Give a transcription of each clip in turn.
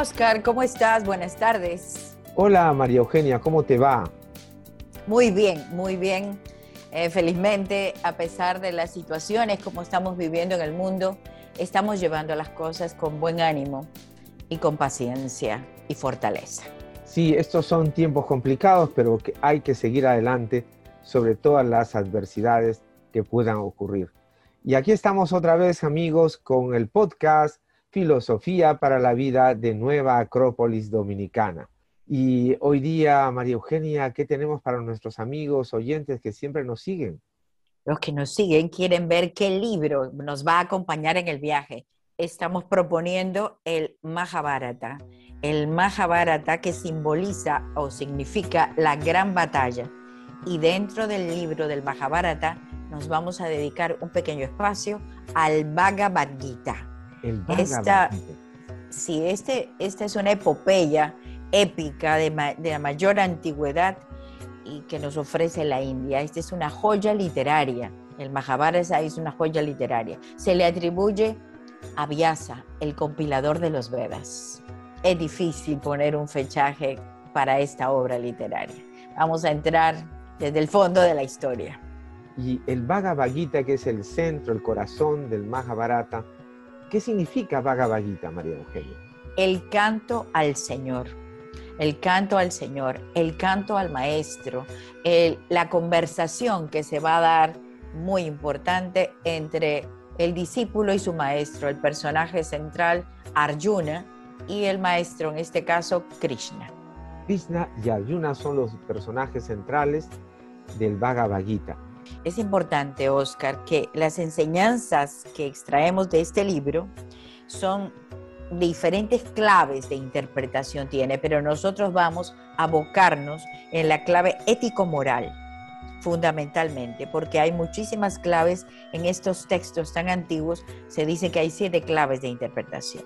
Oscar, ¿cómo estás? Buenas tardes. Hola María Eugenia, ¿cómo te va? Muy bien, muy bien. Eh, felizmente, a pesar de las situaciones como estamos viviendo en el mundo, estamos llevando las cosas con buen ánimo y con paciencia y fortaleza. Sí, estos son tiempos complicados, pero que hay que seguir adelante sobre todas las adversidades que puedan ocurrir. Y aquí estamos otra vez, amigos, con el podcast Filosofía para la Vida de Nueva Acrópolis Dominicana. Y hoy día, María Eugenia, ¿qué tenemos para nuestros amigos oyentes que siempre nos siguen? Los que nos siguen quieren ver qué libro nos va a acompañar en el viaje. Estamos proponiendo el Mahabharata. El Mahabharata que simboliza o significa la gran batalla. Y dentro del libro del Mahabharata nos vamos a dedicar un pequeño espacio al Bhagavad Gita esta, sí, este, esta es una epopeya épica de, la mayor antigüedad y que nos ofrece la India. Esta es una joya literaria. El Mahabharata es una joya literaria. Se le atribuye a Vyasa, el compilador de los Vedas. Es difícil poner un fechaje para esta obra literaria. Vamos a entrar desde el fondo de la historia. Y el Bhagavad Gita, que es el centro, el corazón del Mahabharata, ¿Qué significa Bhagavad Gita, María Eugenia? El canto al Señor, el canto al Señor, el canto al Maestro, la conversación que se va a dar muy importante entre el discípulo y su maestro, el personaje central Arjuna y el maestro, en este caso Krishna. Krishna y Arjuna son los personajes centrales del Bhagavad Gita. Es importante, Oscar, que las enseñanzas que extraemos de este libro son diferentes claves de interpretación tiene, pero nosotros vamos a abocarnos en la clave ético-moral, fundamentalmente, porque hay muchísimas claves en estos textos tan antiguos, se dice que hay siete claves de interpretación,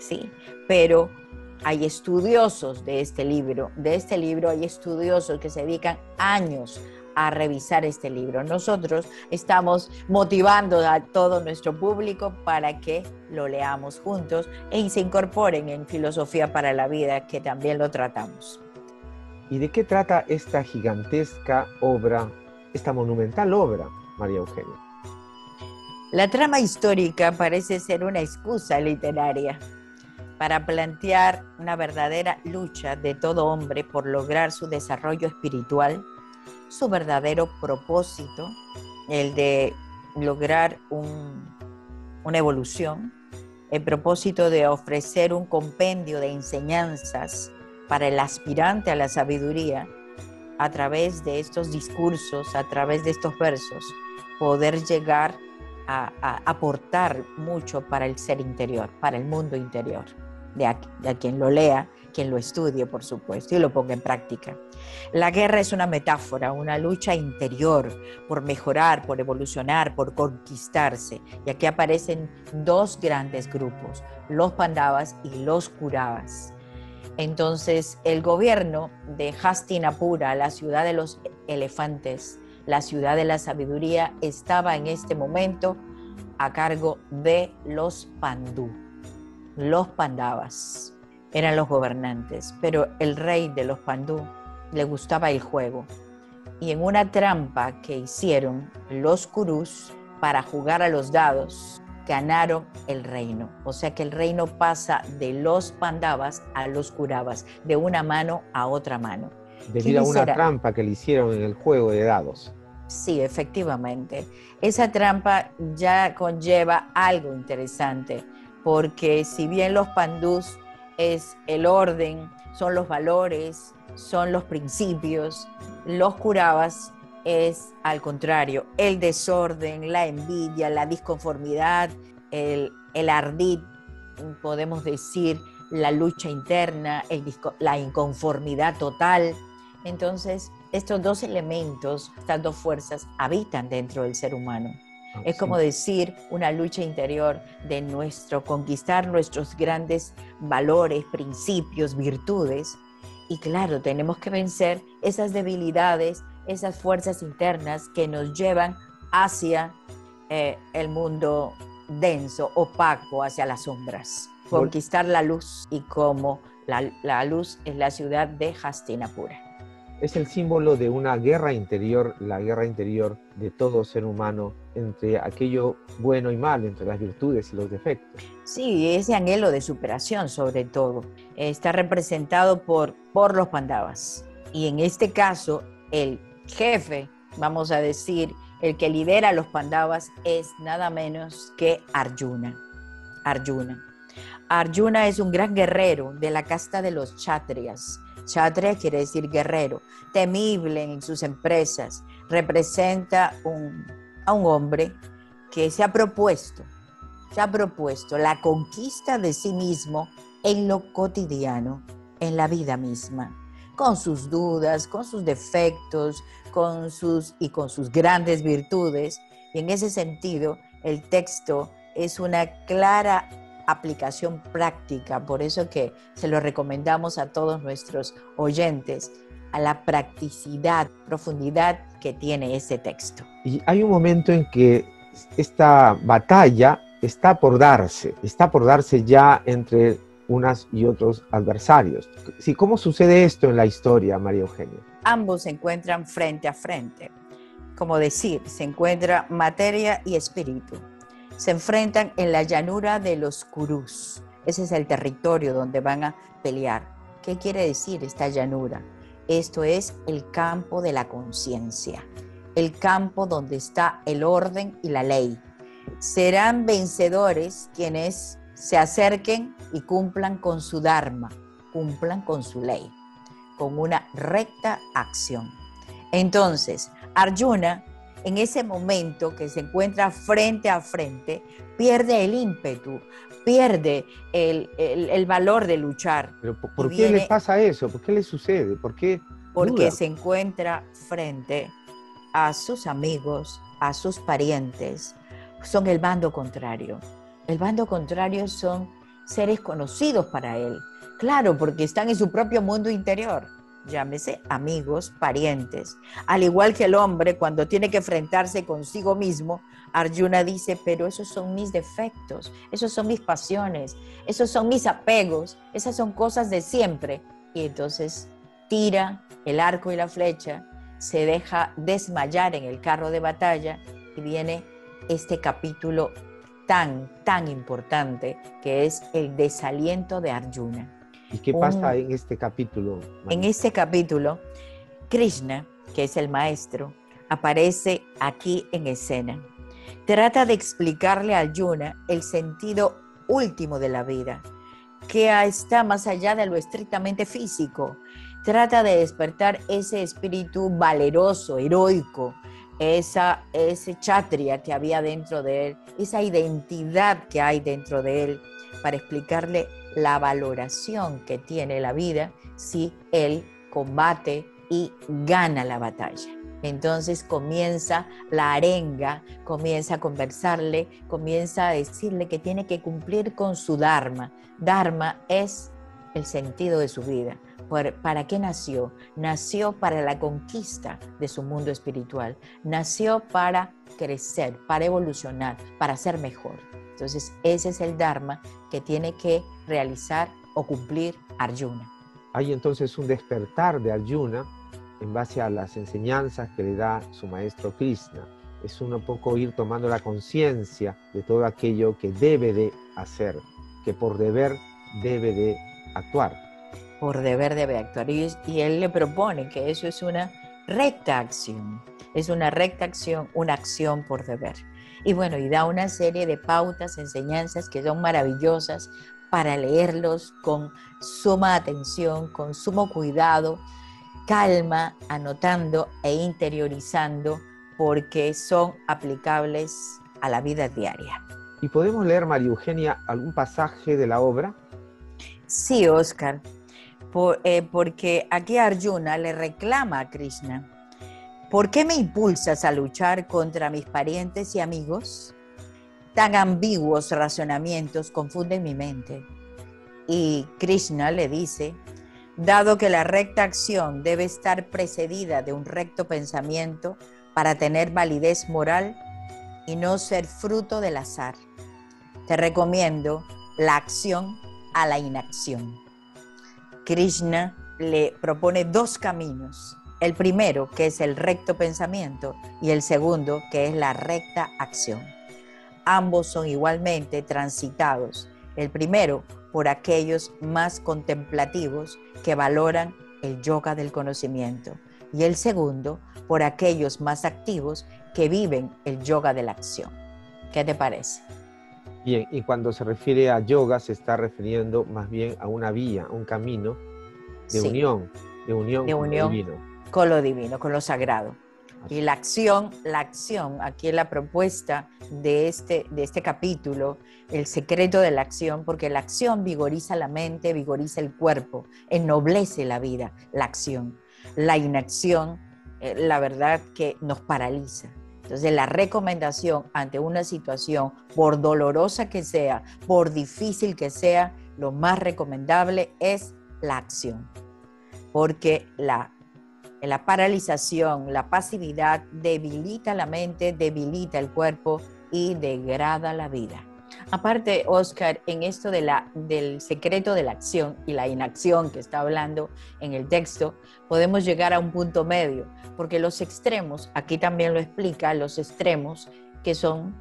¿sí? Pero hay estudiosos de este libro, de este libro hay estudiosos que se dedican años a revisar este libro. Nosotros estamos motivando a todo nuestro público para que lo leamos juntos y se incorporen en Filosofía para la Vida, que también lo tratamos. ¿Y de qué trata esta gigantesca obra, esta monumental obra, María Eugenia? La trama histórica parece ser una excusa literaria para plantear una verdadera lucha de todo hombre por lograr su desarrollo espiritual su verdadero propósito, el de lograr una evolución, el propósito de ofrecer un compendio de enseñanzas para el aspirante a la sabiduría a través de estos discursos, a través de estos versos, poder llegar a, aportar mucho para el ser interior, para el mundo interior, de a quien lo lea quien lo estudie, por supuesto, y lo ponga en práctica. La guerra es una metáfora, una lucha interior por mejorar, por evolucionar, por conquistarse. Y aquí aparecen dos grandes grupos, los Pandavas y los Kuravas. Entonces, el gobierno de Hastinapura, la ciudad de los elefantes, la ciudad de la sabiduría, estaba en este momento a cargo de los Pandú, los Pandavas eran los gobernantes, pero el rey de los Pandú le gustaba el juego. Y en una trampa que hicieron los Kurus para jugar a los dados, ganaron el reino. O sea que el reino pasa de los Pandavas a los Kuravas, de una mano a otra mano. Debido a una trampa que le hicieron en el juego de dados. Sí, efectivamente. Esa trampa ya conlleva algo interesante, porque si bien los pandús es el orden, son los valores, son los principios. Los curabas es al contrario, el desorden, la envidia, la disconformidad, el, el ardid, podemos decir, la lucha interna, la inconformidad total. Entonces, estos dos elementos, estas dos fuerzas, habitan dentro del ser humano. Es como decir una lucha interior de nuestro conquistar nuestros grandes valores, principios, virtudes. Y claro, tenemos que vencer esas debilidades, esas fuerzas internas que nos llevan hacia eh, el mundo denso, opaco, hacia las sombras. conquistar la luz y como la, la luz es la ciudad de Hastinapura. Es el símbolo de una guerra interior, la guerra interior de todo ser humano entre aquello bueno y malo, entre las virtudes y los defectos. Sí, ese anhelo de superación sobre todo está representado por, por los pandavas. Y en este caso, el jefe, vamos a decir, el que lidera a los pandavas es nada menos que Arjuna. Arjuna. Arjuna es un gran guerrero de la casta de los chatrias. Chatria quiere decir guerrero, temible en sus empresas. Representa a un hombre que se ha propuesto, se ha propuesto la conquista de sí mismo en lo cotidiano, en la vida misma, con sus dudas, con sus defectos, con sus y con sus grandes virtudes. Y en ese sentido, el texto es una clara aplicación práctica, por eso que se lo recomendamos a todos nuestros oyentes, a la practicidad, profundidad que tiene ese texto. Y hay un momento en que esta batalla está por darse, está por darse ya entre unas y otros adversarios. Sí, ¿Cómo sucede esto en la historia, María Eugenia? Ambos se encuentran frente a frente. Como decir, se encuentra materia y espíritu se enfrentan en la llanura de los Kurus. Ese es el territorio donde van a pelear. ¿Qué quiere decir esta llanura? Esto es el campo de la conciencia, el campo donde está el orden y la ley. Serán vencedores quienes se acerquen y cumplan con su Dharma, cumplan con su ley, con una recta acción. Entonces, Arjuna en ese momento que se encuentra frente a frente, pierde el ímpetu, pierde el, valor de luchar. ¿Pero por, qué le pasa eso? ¿Por qué le sucede? ¿Por qué Porque se encuentra frente a sus amigos, a sus parientes, son el bando contrario. El bando contrario son seres conocidos para él. Claro, porque están en su propio mundo interior llámese amigos, parientes. Al igual que el hombre, cuando tiene que enfrentarse consigo mismo, Arjuna dice, pero esos son mis defectos, esos son mis pasiones, esos son mis apegos, esas son cosas de siempre. Y entonces tira el arco y la flecha, se deja desmayar en el carro de batalla y viene este capítulo tan, tan importante que es el desaliento de Arjuna. ¿Y qué pasa en este capítulo? En este capítulo, Krishna, que es el maestro, aparece aquí en escena. Trata de explicarle a Arjuna el sentido último de la vida, que está más allá de lo estrictamente físico. Trata de despertar ese espíritu valeroso, heroico, esa, ese chatria que había dentro de él, esa identidad que hay dentro de él, para explicarle la valoración que tiene la vida si él combate y gana la batalla. Entonces comienza la arenga, comienza a conversarle, comienza a decirle que tiene que cumplir con su Dharma. Dharma es el sentido de su vida. ¿Para qué nació? Nació para la conquista de su mundo espiritual. Nació para crecer, para evolucionar, para ser mejor. Entonces, ese es el Dharma que tiene que realizar o cumplir Arjuna. Hay entonces un despertar de Arjuna en base a las enseñanzas que le da su maestro Krishna. Es un poco ir tomando la conciencia de todo aquello que debe de hacer, que por deber debe de actuar. Por deber debe actuar. Y, y él le propone que eso es una recta acción. Es una recta acción, una acción por deber. Y bueno, y da una serie de pautas, enseñanzas que son maravillosas para leerlos con suma atención, con sumo cuidado, calma, anotando e interiorizando, porque son aplicables a la vida diaria. ¿Y podemos leer, María Eugenia, algún pasaje de la obra? Sí, Oscar, eh, porque aquí Arjuna le reclama a Krishna ¿Por qué me impulsas a luchar contra mis parientes y amigos? Tan ambiguos razonamientos confunden mi mente. Y Krishna le dice, dado que la recta acción debe estar precedida de un recto pensamiento para tener validez moral y no ser fruto del azar, te recomiendo la acción a la inacción. Krishna le propone dos caminos. El primero, que es el recto pensamiento, y el segundo, que es la recta acción. Ambos son igualmente transitados. El primero por aquellos más contemplativos que valoran el yoga del conocimiento y el segundo por aquellos más activos que viven el yoga de la acción. ¿Qué te parece? Bien, y cuando se refiere a yoga se está refiriendo más bien a una vía, un camino de unión, de unión, con lo divino. Con lo divino, con lo sagrado. Y la acción, la acción, aquí es la propuesta de este, de este capítulo, el secreto de la acción, porque la acción vigoriza la mente, vigoriza el cuerpo, ennoblece la vida, la acción. La inacción, eh, la verdad que nos paraliza. Entonces, la recomendación ante una situación, por dolorosa que sea, por difícil que sea, lo más recomendable es la acción. Porque la la paralización, la pasividad debilita la mente, debilita el cuerpo y degrada la vida. Aparte, Oscar, en esto de la, del secreto de la acción y la inacción que está hablando en el texto, podemos llegar a un punto medio, porque los extremos, aquí también lo explica, los extremos, que son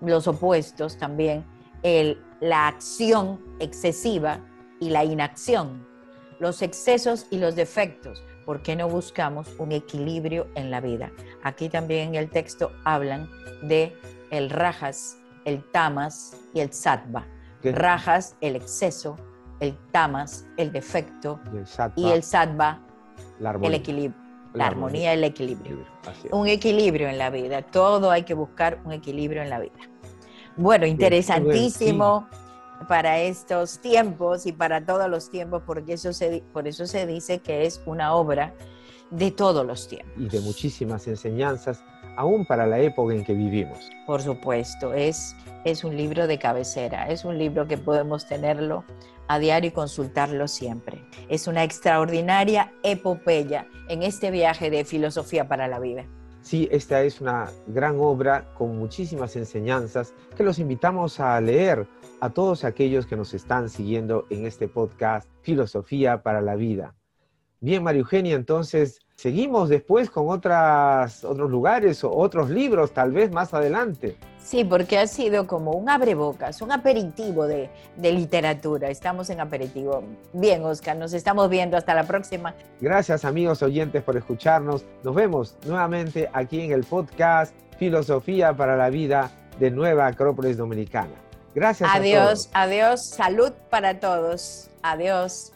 los opuestos también, el, la acción excesiva y la inacción, los excesos y los defectos. ¿Por qué no buscamos un equilibrio en la vida? Aquí también en el texto hablan de el rajas, el tamas y el sattva. Rajas, el exceso, el tamas, el defecto y el sattva, el equilibrio. La, armonía, el equilibrio. Un equilibrio en la vida. Todo hay que buscar un equilibrio en la vida. Bueno, interesantísimo para estos tiempos y para todos los tiempos, porque eso se, por eso se dice que es una obra de todos los tiempos. Y de muchísimas enseñanzas, aún para la época en que vivimos. Por supuesto, es, es un libro de cabecera, es un libro que podemos tenerlo a diario y consultarlo siempre. Es una extraordinaria epopeya en este viaje de filosofía para la vida. Sí, esta es una gran obra con muchísimas enseñanzas que los invitamos a leer a todos aquellos que nos están siguiendo en este podcast Filosofía para la Vida. Bien, María Eugenia, entonces seguimos después con otras, otros lugares o otros libros, tal vez más adelante. Sí, porque ha sido como un abrebocas, un aperitivo de, de, literatura. Estamos en aperitivo. Bien, Oscar, nos estamos viendo. Hasta la próxima. Gracias, amigos oyentes, por escucharnos. Nos vemos nuevamente aquí en el podcast Filosofía para la Vida de Nueva Acrópolis Dominicana. Gracias. Adiós, a todos. adiós. Salud para todos. Adiós.